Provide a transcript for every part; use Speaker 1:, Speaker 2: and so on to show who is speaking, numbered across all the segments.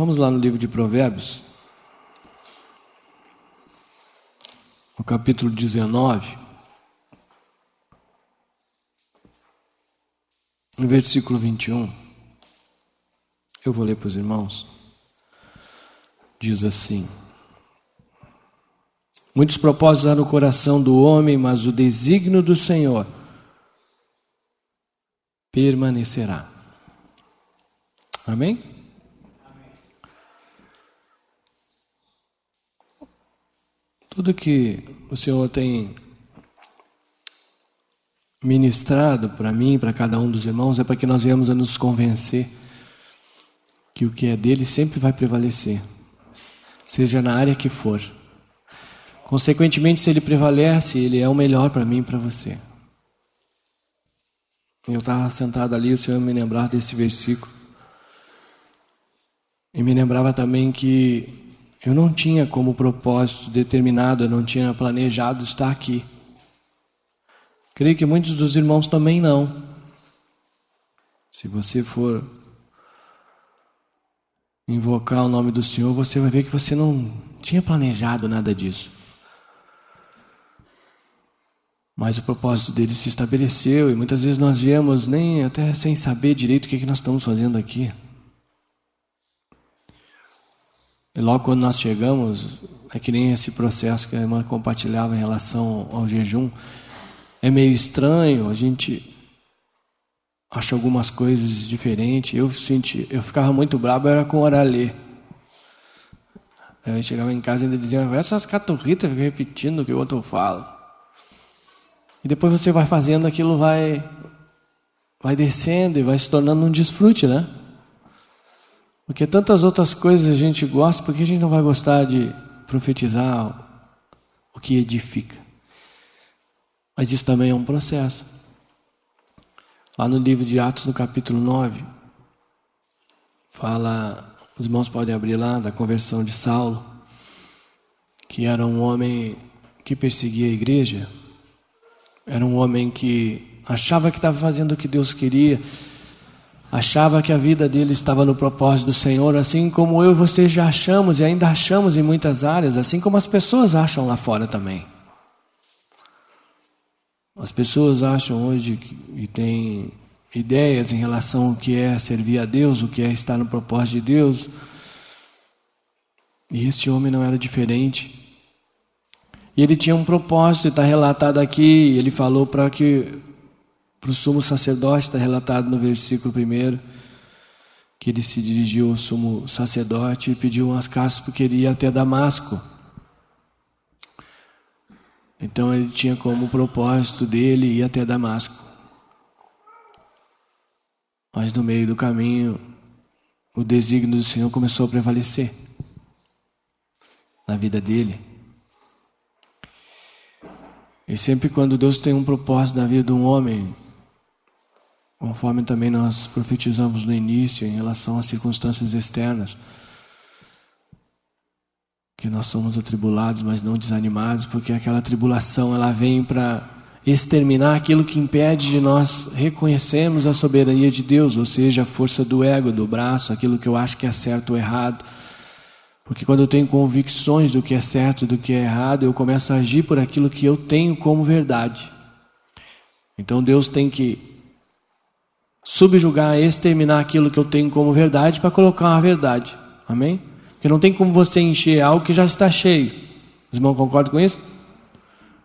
Speaker 1: Vamos lá no livro de Provérbios, no capítulo 19, no versículo 21. Eu vou ler para os irmãos. Diz assim: Muitos propósitos há no coração do homem, mas o desígnio do Senhor permanecerá. Amém? Tudo que o Senhor tem ministrado para mim, para cada um dos irmãos, é para que nós venhamos a nos convencer que o que é dele sempre vai prevalecer, seja na área que for. Consequentemente, se ele prevalece, ele é o melhor para mim e para você. Eu estava sentado ali, o Senhor me lembrava desse versículo. E me lembrava também que eu não tinha como propósito determinado, eu não tinha planejado estar aqui. Creio que muitos dos irmãos também não. Se você for invocar o nome do Senhor, você vai ver que você não tinha planejado nada disso. Mas o propósito dele se estabeleceu e muitas vezes nós viemos nem até sem saber direito o que, é que nós estamos fazendo aqui. E logo quando nós chegamos, é que nem esse processo que a irmã compartilhava em relação ao jejum, é meio estranho, a gente acha algumas coisas diferentes. Eu senti, eu ficava muito bravo era com oralê. Eu chegava em casa e ainda dizia, essas caturritas repetindo o que o outro fala. E depois você vai fazendo aquilo, vai, vai descendo e vai se tornando um desfrute, né? Porque tantas outras coisas a gente gosta, por que a gente não vai gostar de profetizar o que edifica? Mas isso também é um processo. Lá no livro de Atos, no capítulo 9, fala, os irmãos podem abrir lá, da conversão de Saulo, que era um homem que perseguia a igreja, era um homem que achava que estava fazendo o que Deus queria, achava que a vida dele estava no propósito do Senhor, assim como eu e você já achamos e ainda achamos em muitas áreas, assim como as pessoas acham lá fora também. As pessoas acham hoje que, e têm ideias em relação ao que é servir a Deus, o que é estar no propósito de Deus. E este homem não era diferente. E ele tinha um propósito, está relatado aqui, ele falou para que para o sumo sacerdote, está relatado no versículo 1, que ele se dirigiu ao sumo sacerdote e pediu umas caças porque ele ia até Damasco. Então ele tinha como propósito dele ir até Damasco. Mas no meio do caminho, o desígnio do Senhor começou a prevalecer na vida dele. E sempre quando Deus tem um propósito na vida de um homem, conforme também nós profetizamos no início em relação às circunstâncias externas, que nós somos atribulados, mas não desanimados, porque aquela tribulação ela vem para exterminar aquilo que impede de nós reconhecermos a soberania de Deus, ou seja, a força do ego, do braço, aquilo que eu acho que é certo ou errado. Porque quando eu tenho convicções do que é certo e do que é errado, eu começo a agir por aquilo que eu tenho como verdade. Então Deus tem que subjugar, exterminar aquilo que eu tenho como verdade para colocar uma verdade. Amém? Porque não tem como você encher algo que já está cheio. Os irmãos concordam com isso?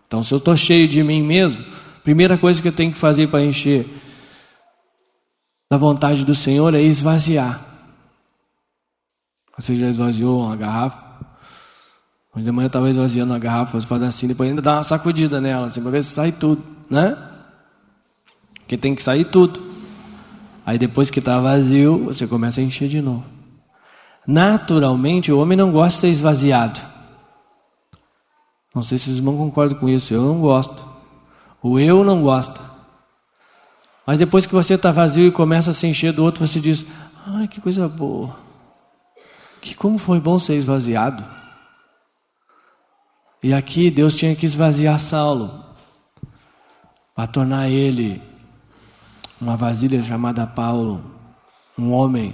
Speaker 1: Então, se eu estou cheio de mim mesmo, primeira coisa que eu tenho que fazer para encher da vontade do Senhor é esvaziar. Você já esvaziou uma garrafa? Hoje de manhã estava esvaziando a garrafa, você faz assim, depois ainda dá uma sacudida nela, assim, para ver se sai tudo, né? Porque tem que sair tudo. Aí depois que está vazio, você começa a encher de novo. Naturalmente, o homem não gosta de ser esvaziado. Não sei se os irmãos concordam com isso, eu não gosto. O eu não gosta. Mas depois que você está vazio e começa a se encher do outro, você diz: ai, que coisa boa que como foi bom ser esvaziado. E aqui Deus tinha que esvaziar Saulo para tornar ele uma vasilha chamada Paulo, um homem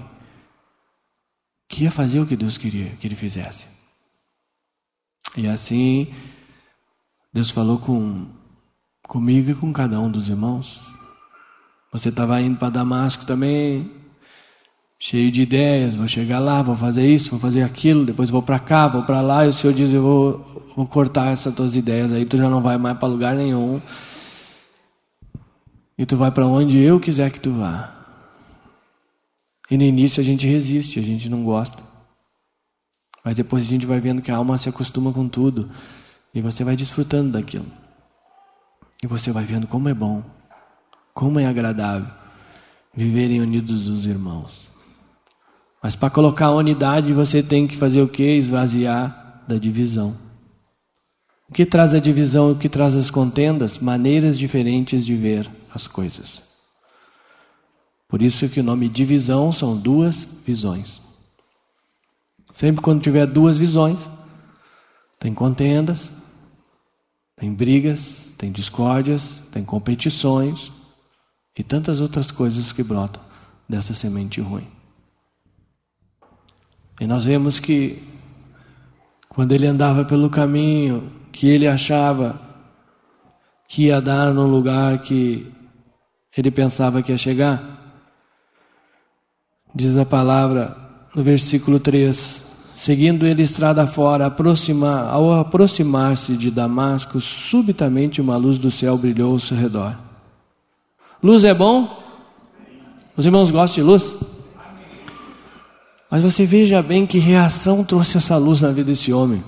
Speaker 1: que ia fazer o que Deus queria que ele fizesse. E assim, Deus falou com, comigo e com cada um dos irmãos. Você estava indo para Damasco também, cheio de ideias, vou chegar lá, vou fazer isso, vou fazer aquilo, depois vou para cá, vou para lá, e o Senhor diz, eu vou, vou cortar essas tuas ideias aí, tu já não vai mais para lugar nenhum. E tu vai para onde eu quiser que tu vá. E no início a gente resiste, a gente não gosta. Mas depois a gente vai vendo que a alma se acostuma com tudo. E você vai desfrutando daquilo. E você vai vendo como é bom, como é agradável viverem unidos os irmãos. Mas para colocar a unidade, você tem que fazer o que? Esvaziar da divisão. O que traz a divisão, o que traz as contendas? Maneiras diferentes de ver as coisas. Por isso que o nome divisão são duas visões. Sempre quando tiver duas visões, tem contendas, tem brigas, tem discórdias, tem competições e tantas outras coisas que brotam dessa semente ruim. E nós vemos que quando ele andava pelo caminho que ele achava que ia dar no lugar que ele pensava que ia chegar, diz a palavra no versículo 3: Seguindo ele estrada fora, aproximar, ao aproximar-se de Damasco, subitamente uma luz do céu brilhou ao seu redor. Luz é bom? Os irmãos gostam de luz? Mas você veja bem que reação trouxe essa luz na vida desse homem.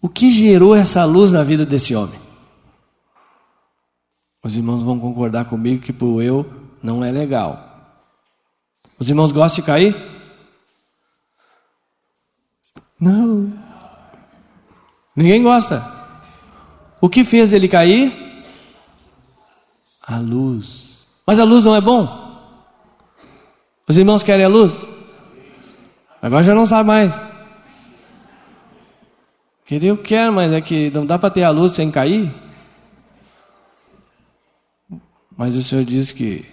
Speaker 1: O que gerou essa luz na vida desse homem? Os irmãos vão concordar comigo que para o eu não é legal. Os irmãos gostam de cair? Não. Ninguém gosta. O que fez ele cair? A luz. Mas a luz não é bom? Os irmãos querem a luz? Agora já não sabe mais. Queria eu quero, mas é que não dá para ter a luz sem cair. Mas o Senhor diz que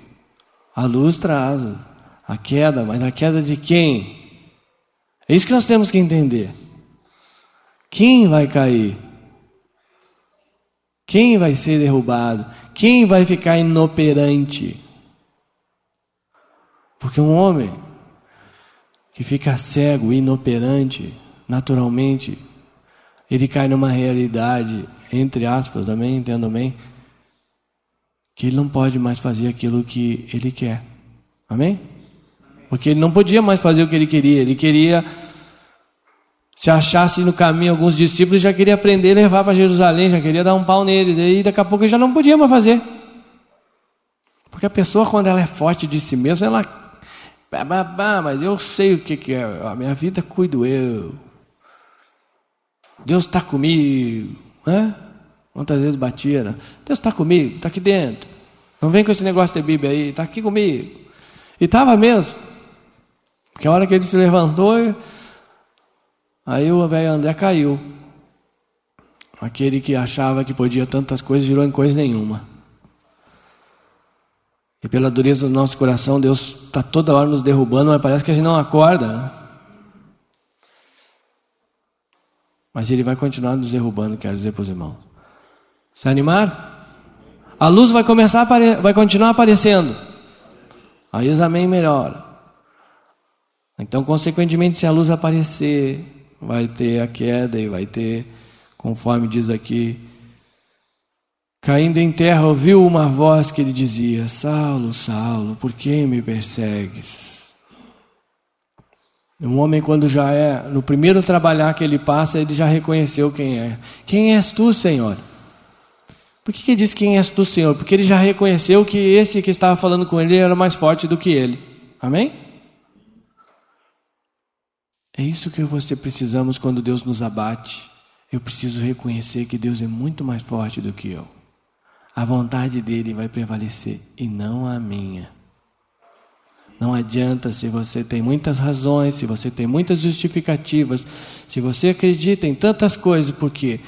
Speaker 1: a luz traz a queda, mas a queda de quem? É isso que nós temos que entender. Quem vai cair? Quem vai ser derrubado? Quem vai ficar inoperante? Porque um homem que fica cego, inoperante, naturalmente, ele cai numa realidade, entre aspas, também, entendo bem, que ele não pode mais fazer aquilo que ele quer. Amém? Porque ele não podia mais fazer o que ele queria. Ele queria, se achasse no caminho alguns discípulos, já queria aprender e levar para Jerusalém, já queria dar um pau neles. E daqui a pouco ele já não podia mais fazer. Porque a pessoa, quando ela é forte de si mesma, ela mas eu sei o que, que é. A minha vida cuido eu. Deus está comigo. Né? Quantas vezes batia, né? Deus está comigo, está aqui dentro. Não vem com esse negócio de Bíblia aí, está aqui comigo. E estava mesmo. Porque a hora que ele se levantou, aí o velho André caiu. Aquele que achava que podia tantas coisas virou em coisa nenhuma. E pela dureza do nosso coração, Deus está toda hora nos derrubando, mas parece que a gente não acorda. Né? Mas Ele vai continuar nos derrubando, quero dizer para os irmãos. Se animar? A luz vai começar a vai continuar aparecendo. Aí o exame melhora. Então, consequentemente, se a luz aparecer, vai ter a queda e vai ter, conforme diz aqui, Caindo em terra, ouviu uma voz que lhe dizia: Saulo, Saulo, por que me persegues? Um homem, quando já é, no primeiro trabalhar que ele passa, ele já reconheceu quem é. Quem és tu, Senhor? Por que, que diz quem és tu, Senhor? Porque ele já reconheceu que esse que estava falando com ele era mais forte do que ele. Amém? É isso que você precisamos quando Deus nos abate. Eu preciso reconhecer que Deus é muito mais forte do que eu a vontade dele vai prevalecer e não a minha. Não adianta se você tem muitas razões, se você tem muitas justificativas, se você acredita em tantas coisas, porque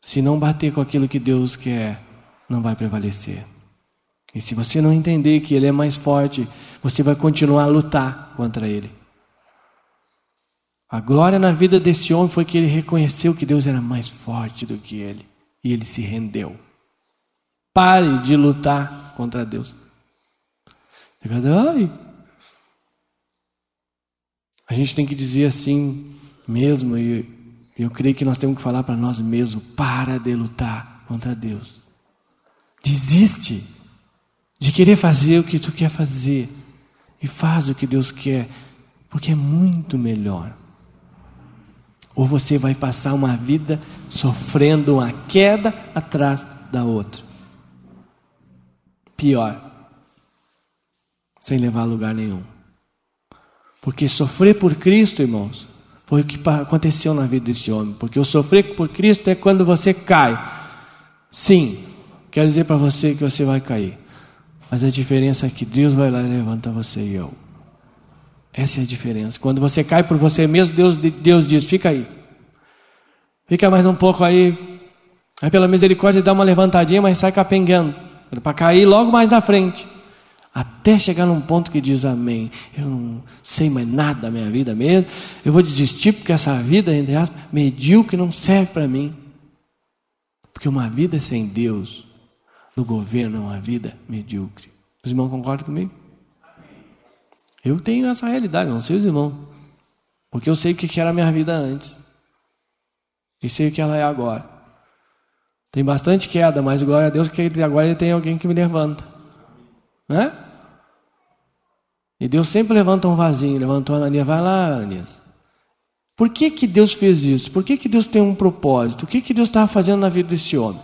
Speaker 1: se não bater com aquilo que Deus quer, não vai prevalecer. E se você não entender que ele é mais forte, você vai continuar a lutar contra ele. A glória na vida desse homem foi que ele reconheceu que Deus era mais forte do que ele e ele se rendeu. Pare de lutar contra Deus. Ai. A gente tem que dizer assim mesmo, e eu creio que nós temos que falar para nós mesmos: para de lutar contra Deus. Desiste de querer fazer o que tu quer fazer e faz o que Deus quer, porque é muito melhor. Ou você vai passar uma vida sofrendo uma queda atrás da outra. Pior, sem levar a lugar nenhum. Porque sofrer por Cristo, irmãos, foi o que aconteceu na vida desse homem. Porque o sofrer por Cristo é quando você cai. Sim, quero dizer para você que você vai cair. Mas a diferença é que Deus vai lá e levanta você e eu. Essa é a diferença. Quando você cai por você mesmo, Deus, Deus diz: fica aí. Fica mais um pouco aí. Aí pela misericórdia dá uma levantadinha, mas sai capengando. Para cair logo mais na frente. Até chegar num ponto que diz amém. Eu não sei mais nada da minha vida mesmo. Eu vou desistir porque essa vida, entre aspas, medíocre não serve para mim. Porque uma vida sem Deus no governo é uma vida medíocre. Os irmãos concordam comigo? Eu tenho essa realidade, não sei os irmãos. Porque eu sei o que era a minha vida antes. E sei o que ela é agora. Tem bastante queda, mas glória a Deus que agora tem alguém que me levanta. Né? E Deus sempre levanta um vasinho, levantou a Ananias, vai lá, Ananias. Por que, que Deus fez isso? Por que, que Deus tem um propósito? O que, que Deus estava fazendo na vida desse homem?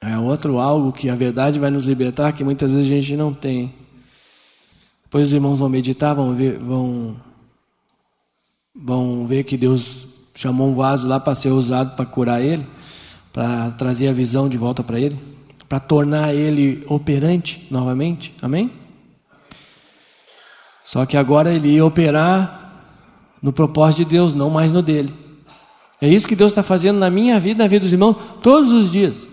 Speaker 1: É outro algo que a verdade vai nos libertar, que muitas vezes a gente não tem. Depois os irmãos vão meditar, vão ver, vão, vão ver que Deus chamou um vaso lá para ser usado para curar ele, para trazer a visão de volta para ele, para tornar ele operante novamente. Amém? Só que agora ele ia operar no propósito de Deus, não mais no dele. É isso que Deus está fazendo na minha vida, na vida dos irmãos, todos os dias.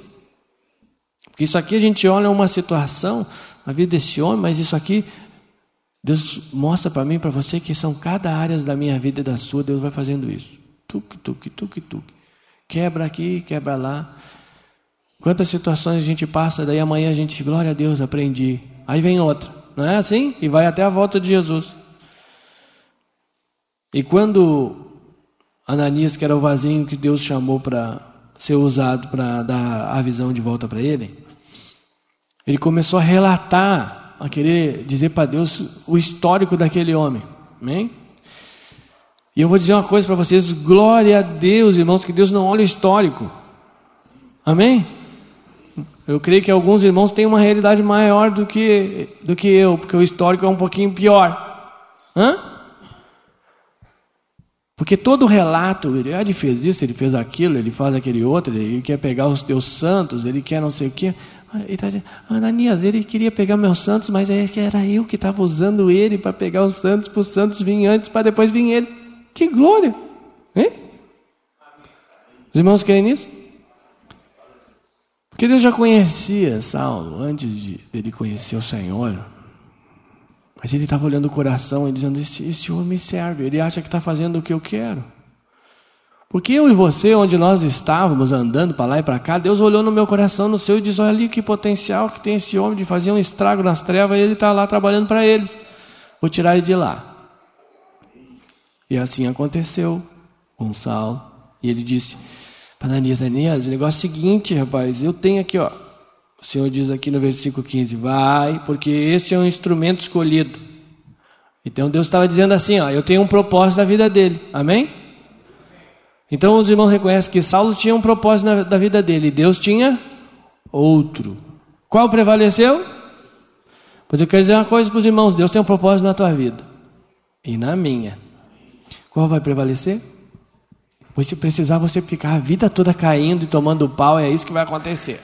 Speaker 1: Porque isso aqui a gente olha uma situação, a vida desse homem, mas isso aqui Deus mostra para mim, para você, que são cada área da minha vida e da sua, Deus vai fazendo isso. Tuque, tuque, tuque, tuque. Quebra aqui, quebra lá. Quantas situações a gente passa, daí amanhã a gente, glória a Deus, aprendi. Aí vem outra, não é assim? E vai até a volta de Jesus. E quando Ananias, que era o vasinho que Deus chamou para ser usado para dar a visão de volta para ele, ele começou a relatar, a querer dizer para Deus o histórico daquele homem. Amém? E eu vou dizer uma coisa para vocês: glória a Deus, irmãos, que Deus não olha o histórico. Amém? Eu creio que alguns irmãos têm uma realidade maior do que, do que eu, porque o histórico é um pouquinho pior. Hã? Porque todo relato, ele, ah, ele fez isso, ele fez aquilo, ele faz aquele outro, ele quer pegar os teus santos, ele quer não sei o quê. Ah, ele está dizendo, Ananias, ele queria pegar meus santos, mas é era eu que estava usando ele para pegar os santos, para os santos virem antes, para depois vir ele. Que glória! Hein? Os irmãos querem nisso? Porque Deus já conhecia Saulo antes de ele conhecer o Senhor. Mas ele estava olhando o coração e dizendo: esse, esse homem me serve, ele acha que está fazendo o que eu quero. Porque eu e você, onde nós estávamos andando para lá e para cá, Deus olhou no meu coração, no seu, e disse: Olha ali que potencial que tem esse homem de fazer um estrago nas trevas, e ele está lá trabalhando para eles. Vou tirar ele de lá. E assim aconteceu com Saulo. E ele disse: Ananias, Ananias, o negócio é o seguinte, rapaz, eu tenho aqui, ó, o Senhor diz aqui no versículo 15: Vai, porque esse é um instrumento escolhido. Então Deus estava dizendo assim: ó, Eu tenho um propósito na vida dele. Amém? Então os irmãos reconhecem que Saulo tinha um propósito na, da vida dele e Deus tinha outro. Qual prevaleceu? Pois eu quero dizer uma coisa para os irmãos: Deus tem um propósito na tua vida e na minha. Qual vai prevalecer? Pois se precisar você ficar a vida toda caindo e tomando pau, é isso que vai acontecer.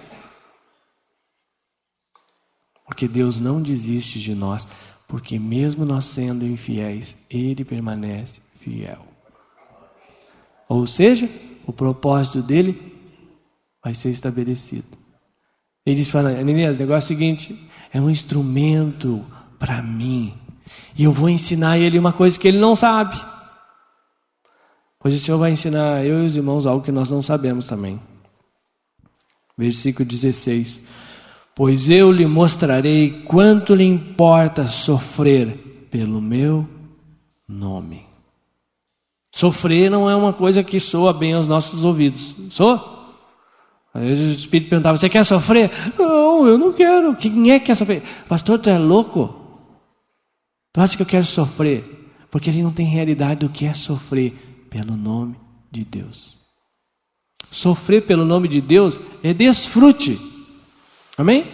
Speaker 1: Porque Deus não desiste de nós, porque mesmo nós sendo infiéis, Ele permanece fiel. Ou seja, o propósito dele vai ser estabelecido. Ele disse para Ananias, o negócio é o seguinte, é um instrumento para mim. E eu vou ensinar ele uma coisa que ele não sabe. Pois o Senhor vai ensinar eu e os irmãos algo que nós não sabemos também. Versículo 16: Pois eu lhe mostrarei quanto lhe importa sofrer pelo meu nome. Sofrer não é uma coisa que soa bem aos nossos ouvidos. Soa? Às vezes o Espírito perguntava: Você quer sofrer? Não, eu não quero. Quem é que quer sofrer? Pastor, tu é louco? Tu acha que eu quero sofrer? Porque a gente não tem realidade do que é sofrer pelo nome de Deus. Sofrer pelo nome de Deus é desfrute. Amém?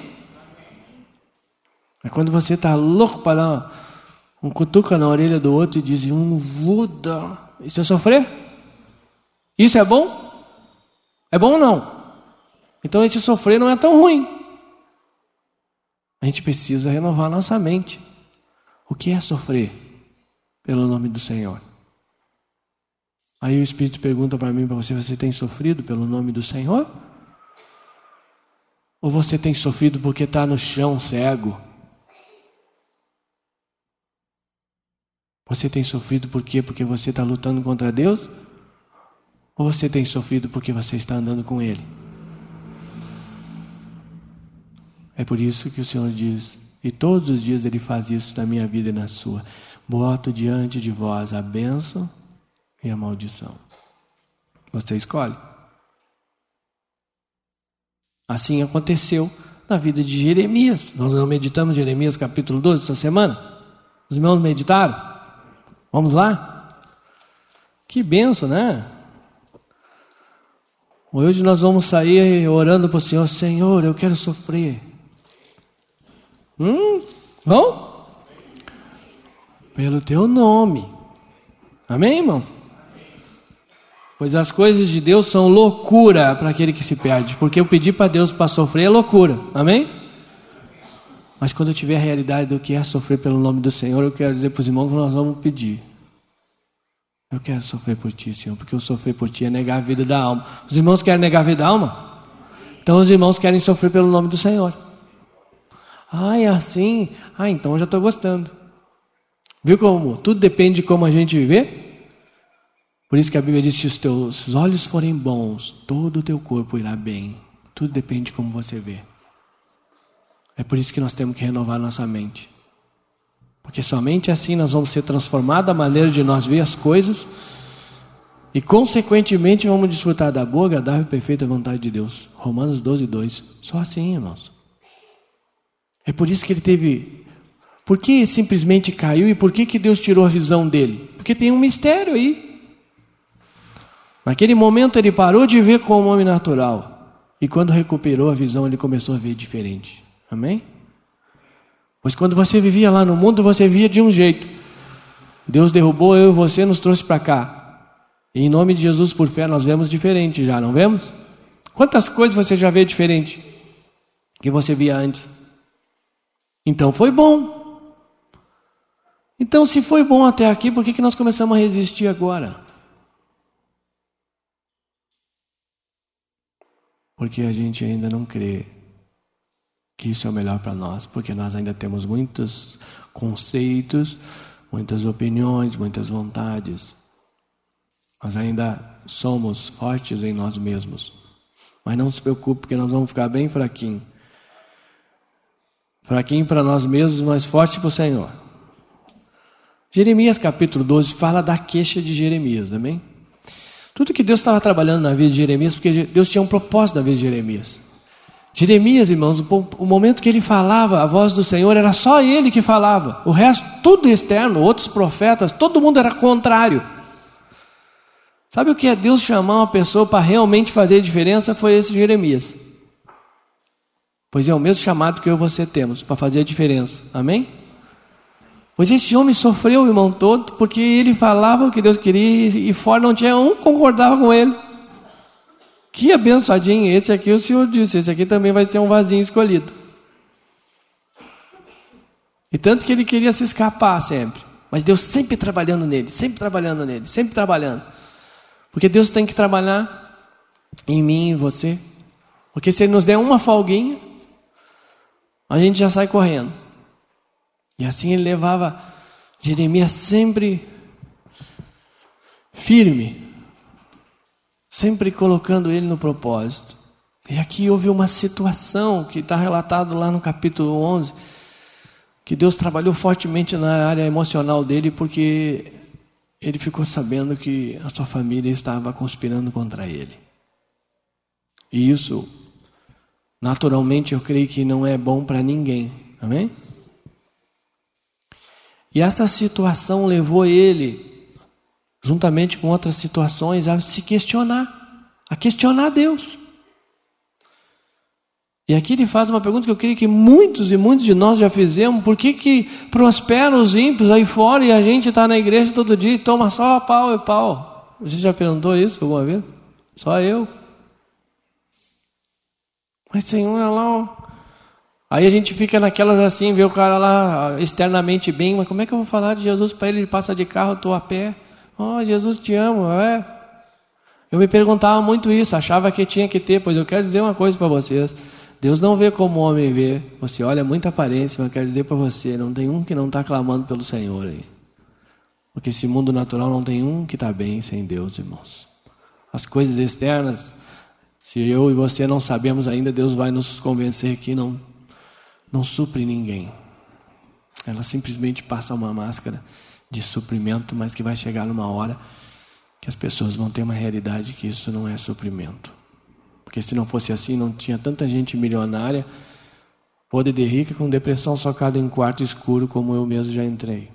Speaker 1: É quando você está louco para dar um cutuca na orelha do outro e diz: Um Buda. Isso é sofrer? Isso é bom? É bom ou não? Então esse sofrer não é tão ruim. A gente precisa renovar nossa mente. O que é sofrer pelo nome do Senhor? Aí o Espírito pergunta para mim, para você: você tem sofrido pelo nome do Senhor? Ou você tem sofrido porque está no chão cego? Você tem sofrido por quê? Porque você está lutando contra Deus? Ou você tem sofrido porque você está andando com Ele? É por isso que o Senhor diz, e todos os dias Ele faz isso na minha vida e na sua: boto diante de vós a bênção e a maldição. Você escolhe. Assim aconteceu na vida de Jeremias. Nós não meditamos Jeremias capítulo 12 essa semana? Os irmãos meditaram? Vamos lá? Que benção, né? Hoje nós vamos sair orando para o Senhor: Senhor, eu quero sofrer. Hum? Vão? Pelo teu nome. Amém, irmãos? Pois as coisas de Deus são loucura para aquele que se perde. Porque eu pedir para Deus para sofrer é loucura. Amém? Mas quando eu tiver a realidade do que é sofrer pelo nome do Senhor, eu quero dizer para os irmãos que nós vamos pedir. Eu quero sofrer por ti, Senhor, porque eu sofrer por ti é negar a vida da alma. Os irmãos querem negar a vida da alma? Então os irmãos querem sofrer pelo nome do Senhor. Ah, é assim? Ah, então eu já estou gostando. Viu como? Tudo depende de como a gente viver. Por isso que a Bíblia diz: se os teus olhos forem bons, todo o teu corpo irá bem. Tudo depende de como você vê. É por isso que nós temos que renovar nossa mente. Porque somente assim nós vamos ser transformados a maneira de nós ver as coisas e, consequentemente, vamos desfrutar da boa, agradável e perfeita vontade de Deus. Romanos 12, 2. Só assim, irmãos. É por isso que ele teve. Por que simplesmente caiu e por que, que Deus tirou a visão dele? Porque tem um mistério aí. Naquele momento ele parou de ver como homem natural. E quando recuperou a visão, ele começou a ver diferente. Amém? Pois quando você vivia lá no mundo, você via de um jeito. Deus derrubou eu e você, nos trouxe para cá. E em nome de Jesus, por fé, nós vemos diferente já, não vemos? Quantas coisas você já vê diferente que você via antes? Então foi bom. Então, se foi bom até aqui, por que, que nós começamos a resistir agora? Porque a gente ainda não crê que isso é o melhor para nós, porque nós ainda temos muitos conceitos, muitas opiniões, muitas vontades. Nós ainda somos fortes em nós mesmos. Mas não se preocupe, porque nós vamos ficar bem fraquinhos. Fraquinho para nós mesmos, mas forte para o Senhor. Jeremias capítulo 12 fala da queixa de Jeremias, amém? Tudo que Deus estava trabalhando na vida de Jeremias, porque Deus tinha um propósito na vida de Jeremias. Jeremias, irmãos, o momento que ele falava, a voz do Senhor era só ele que falava. O resto, tudo externo, outros profetas, todo mundo era contrário. Sabe o que é Deus chamar uma pessoa para realmente fazer diferença? Foi esse Jeremias. Pois é o mesmo chamado que eu e você temos para fazer a diferença. Amém? Pois esse homem sofreu irmão todo porque ele falava o que Deus queria e fora não tinha um que concordava com ele. Que abençoadinho, esse aqui o Senhor disse, esse aqui também vai ser um vasinho escolhido. E tanto que ele queria se escapar sempre. Mas Deus sempre trabalhando nele, sempre trabalhando nele, sempre trabalhando. Porque Deus tem que trabalhar em mim e você. Porque se Ele nos der uma folguinha, a gente já sai correndo. E assim ele levava Jeremias sempre firme, sempre colocando ele no propósito. E aqui houve uma situação que está relatado lá no capítulo 11, que Deus trabalhou fortemente na área emocional dele, porque ele ficou sabendo que a sua família estava conspirando contra ele. E isso, naturalmente, eu creio que não é bom para ninguém. Amém? E essa situação levou ele, juntamente com outras situações, a se questionar, a questionar Deus. E aqui ele faz uma pergunta que eu creio que muitos e muitos de nós já fizemos: por que, que prosperam os ímpios aí fora e a gente está na igreja todo dia e toma só pau e pau? Você já perguntou isso alguma vez? Só eu. Mas Senhor, olha lá, ó. Aí a gente fica naquelas assim, vê o cara lá externamente bem, mas como é que eu vou falar de Jesus para ele? Ele passa de carro, estou a pé. Oh, Jesus te amo, é. Eu me perguntava muito isso, achava que tinha que ter, pois eu quero dizer uma coisa para vocês. Deus não vê como o homem vê. Você olha muita aparência, mas eu quero dizer para você, não tem um que não está clamando pelo Senhor aí. Porque esse mundo natural não tem um que está bem sem Deus, irmãos. As coisas externas, se eu e você não sabemos ainda, Deus vai nos convencer que não não supre ninguém. Ela simplesmente passa uma máscara de suprimento, mas que vai chegar numa hora que as pessoas vão ter uma realidade que isso não é suprimento. Porque se não fosse assim, não tinha tanta gente milionária, podre de rica, com depressão socada em quarto escuro, como eu mesmo já entrei.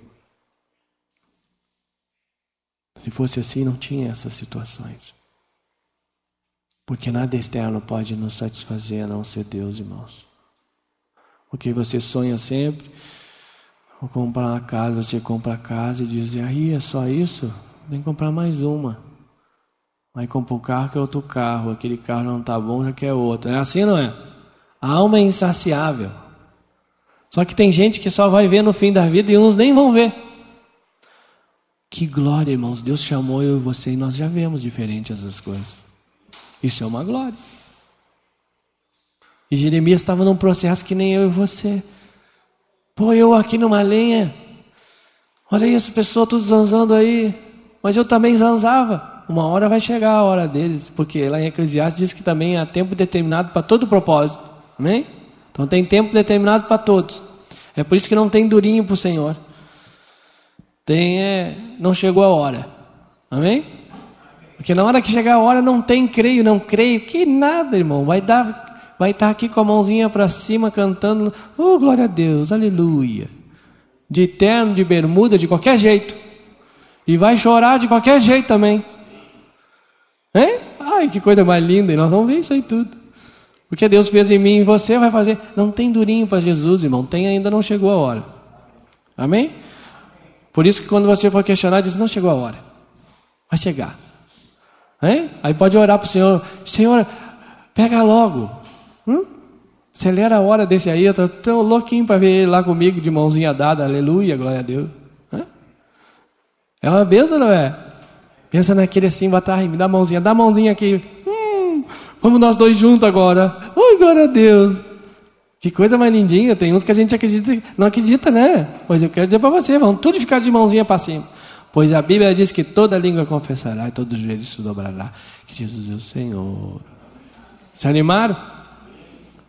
Speaker 1: Se fosse assim, não tinha essas situações. Porque nada externo pode nos satisfazer a não ser Deus, irmãos. Porque você sonha sempre, vou comprar uma casa, você compra a casa e diz, aí é só isso? Vem comprar mais uma. Aí compra um carro que outro carro, aquele carro não está bom, já quer outro. É assim, não é? A alma é insaciável. Só que tem gente que só vai ver no fim da vida e uns nem vão ver. Que glória, irmãos. Deus chamou eu e você e nós já vemos diferente essas coisas. Isso é uma glória. E Jeremias estava num processo que nem eu e você. Pô, eu aqui numa lenha. Olha aí, as pessoas tudo zanzando aí. Mas eu também zanzava. Uma hora vai chegar a hora deles. Porque lá em Eclesiastes diz que também há tempo determinado para todo propósito. Amém? Então tem tempo determinado para todos. É por isso que não tem durinho para o Senhor. Tem, é, não chegou a hora. Amém? Porque na hora que chegar a hora não tem creio, não creio. Que nada, irmão. Vai dar vai estar aqui com a mãozinha para cima cantando, oh glória a Deus, aleluia. De terno, de bermuda, de qualquer jeito. E vai chorar de qualquer jeito também. Hein? Ai, que coisa mais linda. E nós vamos ver isso aí tudo. O que Deus fez em mim e você vai fazer. Não tem durinho para Jesus, irmão. Tem ainda não chegou a hora. Amém? Por isso que quando você for questionar, diz: Não chegou a hora. Vai chegar. Hein? Aí pode orar para o Senhor: Senhor, pega logo. Hum? Acelera a hora desse aí, eu estou tão louquinho para ver ele lá comigo de mãozinha dada, aleluia, glória a Deus. Hã? É uma benção, não é? Pensa naquele assim, batalha, me dá a mãozinha, dá a mãozinha aqui. Hum, vamos nós dois juntos agora. Oi, glória a Deus. Que coisa mais lindinha. Tem uns que a gente acredita, não acredita, né? Pois eu quero dizer para você, vão tudo ficar de mãozinha para cima. Pois a Bíblia diz que toda língua confessará e todo joelho se dobrará que Jesus é o Senhor. Se animaram?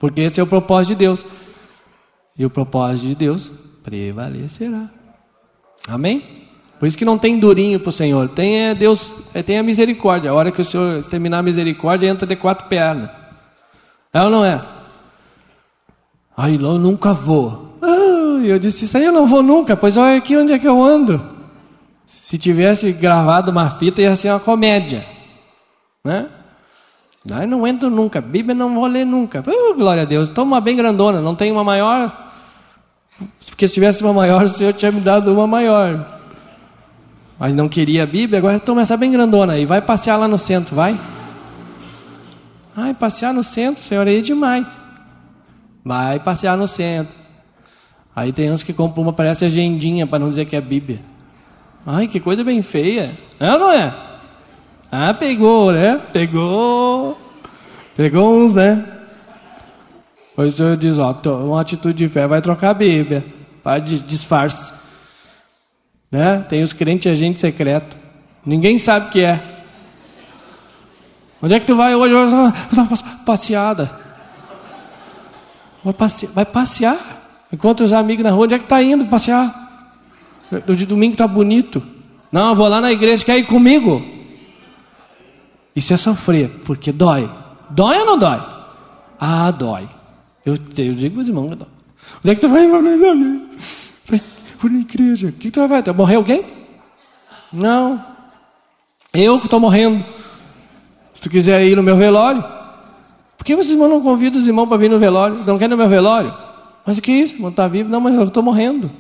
Speaker 1: Porque esse é o propósito de Deus. E o propósito de Deus prevalecerá. Amém? Por isso que não tem durinho para o Senhor. Tem é, Deus, é, tem a misericórdia. A hora que o Senhor terminar a misericórdia, entra de quatro pernas. É ou não é? Aí eu nunca vou. Ah, eu disse, isso aí eu não vou nunca. Pois olha aqui onde é que eu ando. Se tivesse gravado uma fita, ia ser uma comédia. Né? Aí não entro nunca, Bíblia não vou ler nunca. Uh, glória a Deus, toma uma bem grandona, não tem uma maior. Porque se tivesse uma maior, o Senhor tinha me dado uma maior. Mas não queria a Bíblia, agora toma essa bem grandona aí, vai passear lá no centro, vai. Ai, passear no centro, Senhor, aí é demais. Vai passear no centro. Aí tem uns que compram uma, parece agendinha, para não dizer que é Bíblia. Ai, que coisa bem feia. É ou não é? Ah, pegou, né? Pegou. Pegou uns, né? o Senhor diz, ó, uma atitude de fé vai trocar a Bíblia, para de disfarce. Né? Tem os crentes agente secreto. Ninguém sabe o que é. Onde é que tu vai hoje? Vou passeada. Vai passear, vai passear. Encontra os amigos na rua. Onde é que está indo passear? O de domingo está bonito. Não, eu vou lá na igreja. Quer ir comigo? Isso é sofrer, porque dói. Dói ou não dói? Ah, dói. Eu, eu digo os irmãos, dói. Onde é que tu vai? Vou na igreja. O que tu vai fazer? Morrer alguém? Não. Eu que estou morrendo. Se tu quiser ir no meu velório. Por que vocês não convidam os irmãos para vir no velório? Não querem no meu velório? Mas o que é isso? Irmão está vivo? Não, mas eu estou morrendo.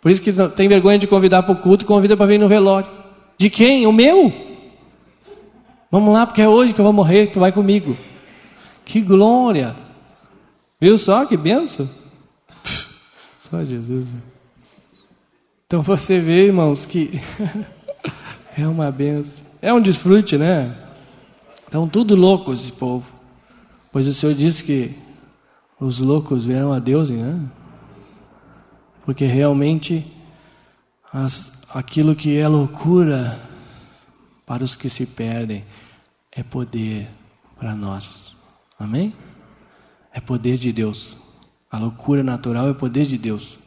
Speaker 1: Por isso que tem vergonha de convidar para o culto, convida para vir no velório. De quem? O meu? Vamos lá, porque é hoje que eu vou morrer, tu vai comigo. Que glória! Viu só que benção? Só Jesus. Né? Então você vê, irmãos, que é uma benção. É um desfrute, né? Estão tudo loucos esse povo. Pois o Senhor disse que os loucos verão a Deus, né? Porque realmente as, aquilo que é loucura para os que se perdem é poder para nós. Amém? É poder de Deus. A loucura natural é poder de Deus.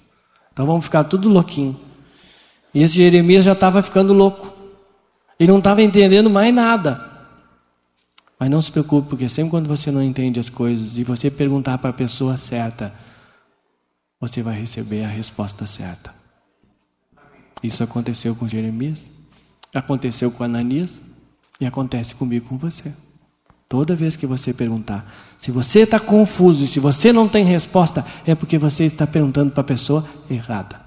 Speaker 1: Então vamos ficar tudo louquinho. E esse Jeremias já estava ficando louco. Ele não estava entendendo mais nada. Mas não se preocupe, porque sempre quando você não entende as coisas e você perguntar para a pessoa certa, você vai receber a resposta certa. Isso aconteceu com Jeremias, aconteceu com Ananias e acontece comigo com você. Toda vez que você perguntar, se você está confuso, se você não tem resposta, é porque você está perguntando para a pessoa errada.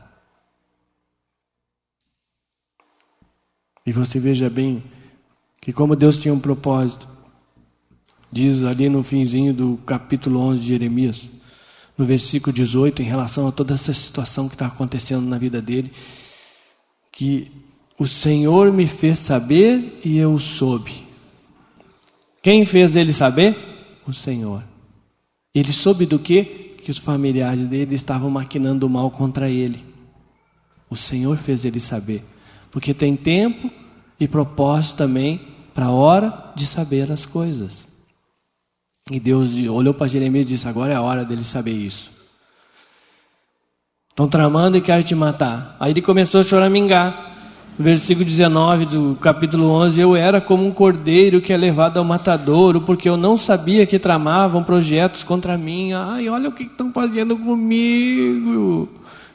Speaker 1: E você veja bem que como Deus tinha um propósito, diz ali no finzinho do capítulo 11 de Jeremias, no versículo 18, em relação a toda essa situação que está acontecendo na vida dele, que o Senhor me fez saber e eu soube. Quem fez ele saber? O Senhor. Ele soube do que? Que os familiares dele estavam maquinando mal contra ele. O Senhor fez ele saber. Porque tem tempo e propósito também para a hora de saber as coisas. E Deus olhou para Jeremias e disse: Agora é a hora dele saber isso. Estão tramando e querem te matar. Aí ele começou a choramingar. Versículo 19 do capítulo 11: Eu era como um cordeiro que é levado ao matadouro, porque eu não sabia que tramavam projetos contra mim. Ai, olha o que estão fazendo comigo.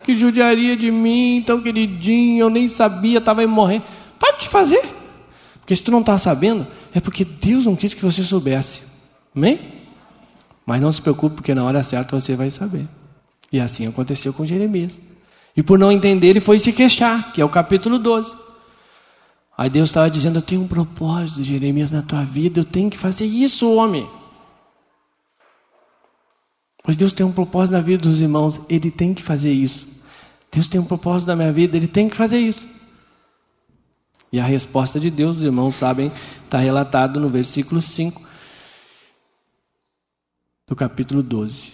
Speaker 1: Que judiaria de mim, tão queridinho. Eu nem sabia, estava em morrer. Pode te fazer. Porque se tu não está sabendo, é porque Deus não quis que você soubesse. Amém? Mas não se preocupe, porque na hora certa você vai saber. E assim aconteceu com Jeremias. E por não entender, ele foi se queixar, que é o capítulo 12. Aí Deus estava dizendo: Eu tenho um propósito, Jeremias, na tua vida, eu tenho que fazer isso, homem. Pois Deus tem um propósito na vida dos irmãos, Ele tem que fazer isso. Deus tem um propósito na minha vida, Ele tem que fazer isso. E a resposta de Deus, os irmãos sabem, está relatado no versículo 5 do capítulo 12.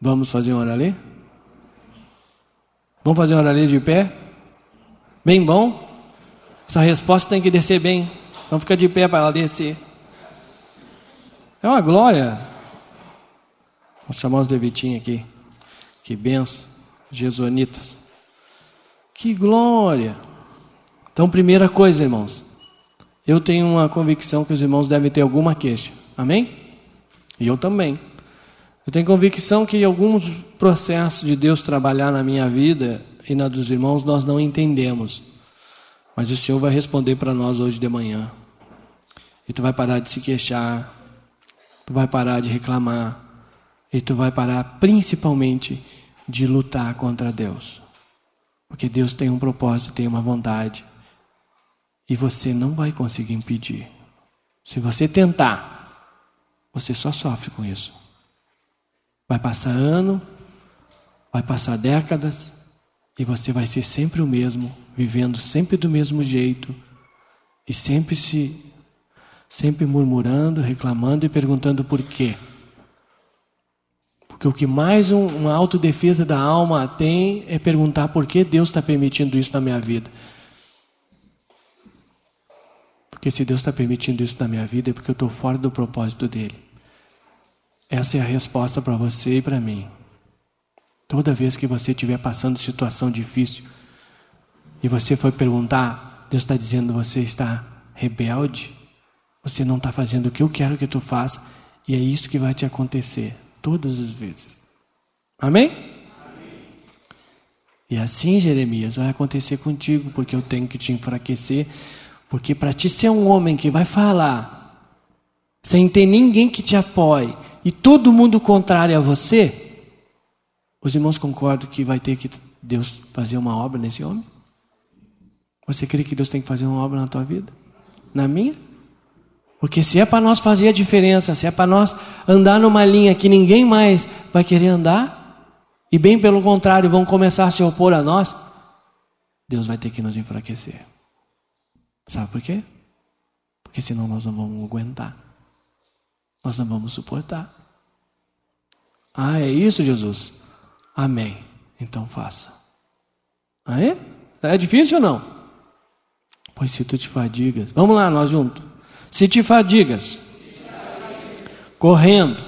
Speaker 1: Vamos fazer uma hora ali? Vamos fazer uma oração de pé? Bem bom? Essa resposta tem que descer bem. Então fica de pé para ela descer. É uma glória. Vamos chamar os levitinhos aqui. Que benção. Jesonitas. Que glória. Então, primeira coisa, irmãos. Eu tenho uma convicção que os irmãos devem ter alguma queixa. Amém? E eu também. Eu tenho convicção que alguns processos de Deus trabalhar na minha vida e na dos irmãos nós não entendemos. Mas o Senhor vai responder para nós hoje de manhã. E tu vai parar de se queixar, tu vai parar de reclamar, e tu vai parar principalmente de lutar contra Deus. Porque Deus tem um propósito, tem uma vontade. E você não vai conseguir impedir. Se você tentar, você só sofre com isso. Vai passar ano, vai passar décadas, e você vai ser sempre o mesmo, vivendo sempre do mesmo jeito, e sempre se sempre murmurando, reclamando e perguntando por quê. Porque o que mais um, uma autodefesa da alma tem é perguntar por que Deus está permitindo isso na minha vida. Porque se Deus está permitindo isso na minha vida é porque eu estou fora do propósito dele. Essa é a resposta para você e para mim. Toda vez que você estiver passando situação difícil e você for perguntar, Deus está dizendo você está rebelde, você não está fazendo o que eu quero que tu faça e é isso que vai te acontecer todas as vezes. Amém? Amém? E assim, Jeremias, vai acontecer contigo porque eu tenho que te enfraquecer, porque para ti ser um homem que vai falar sem ter ninguém que te apoie e todo mundo contrário a você, os irmãos concordam que vai ter que Deus fazer uma obra nesse homem? Você crê que Deus tem que fazer uma obra na tua vida? Na minha? Porque se é para nós fazer a diferença, se é para nós andar numa linha que ninguém mais vai querer andar, e bem pelo contrário, vão começar a se opor a nós, Deus vai ter que nos enfraquecer. Sabe por quê? Porque senão nós não vamos aguentar. Nós não vamos suportar. Ah, é isso, Jesus? Amém. Então faça. Aí? É difícil ou não? Pois se tu te fadigas. Vamos lá, nós juntos. Se te fadigas, correndo,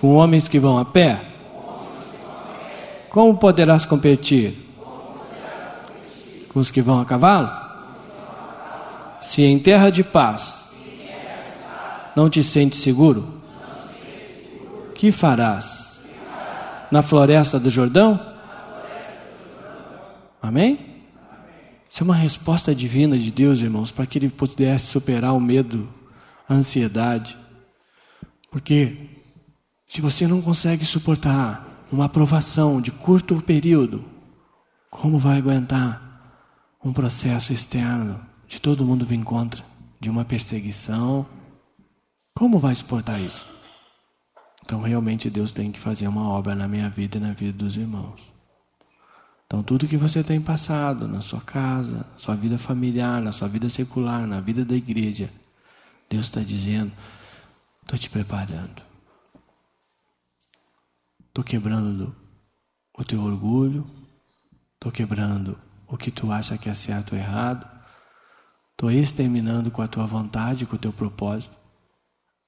Speaker 1: com homens que vão a pé, como poderás competir com os que vão a cavalo? Se em terra de paz não te sentes seguro, que farás? na floresta do Jordão? Amém? Isso é uma resposta divina de Deus, irmãos, para que ele pudesse superar o medo, a ansiedade. Porque se você não consegue suportar uma aprovação de curto período, como vai aguentar um processo externo de todo mundo vir contra, de uma perseguição? Como vai suportar isso? Então, realmente, Deus tem que fazer uma obra na minha vida e na vida dos irmãos. Então, tudo que você tem passado na sua casa, na sua vida familiar, na sua vida secular, na vida da igreja, Deus está dizendo: estou te preparando. Estou quebrando o teu orgulho, estou quebrando o que tu acha que é certo ou errado, estou exterminando com a tua vontade, com o teu propósito,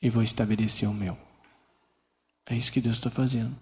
Speaker 1: e vou estabelecer o meu. É isso que Deus está fazendo.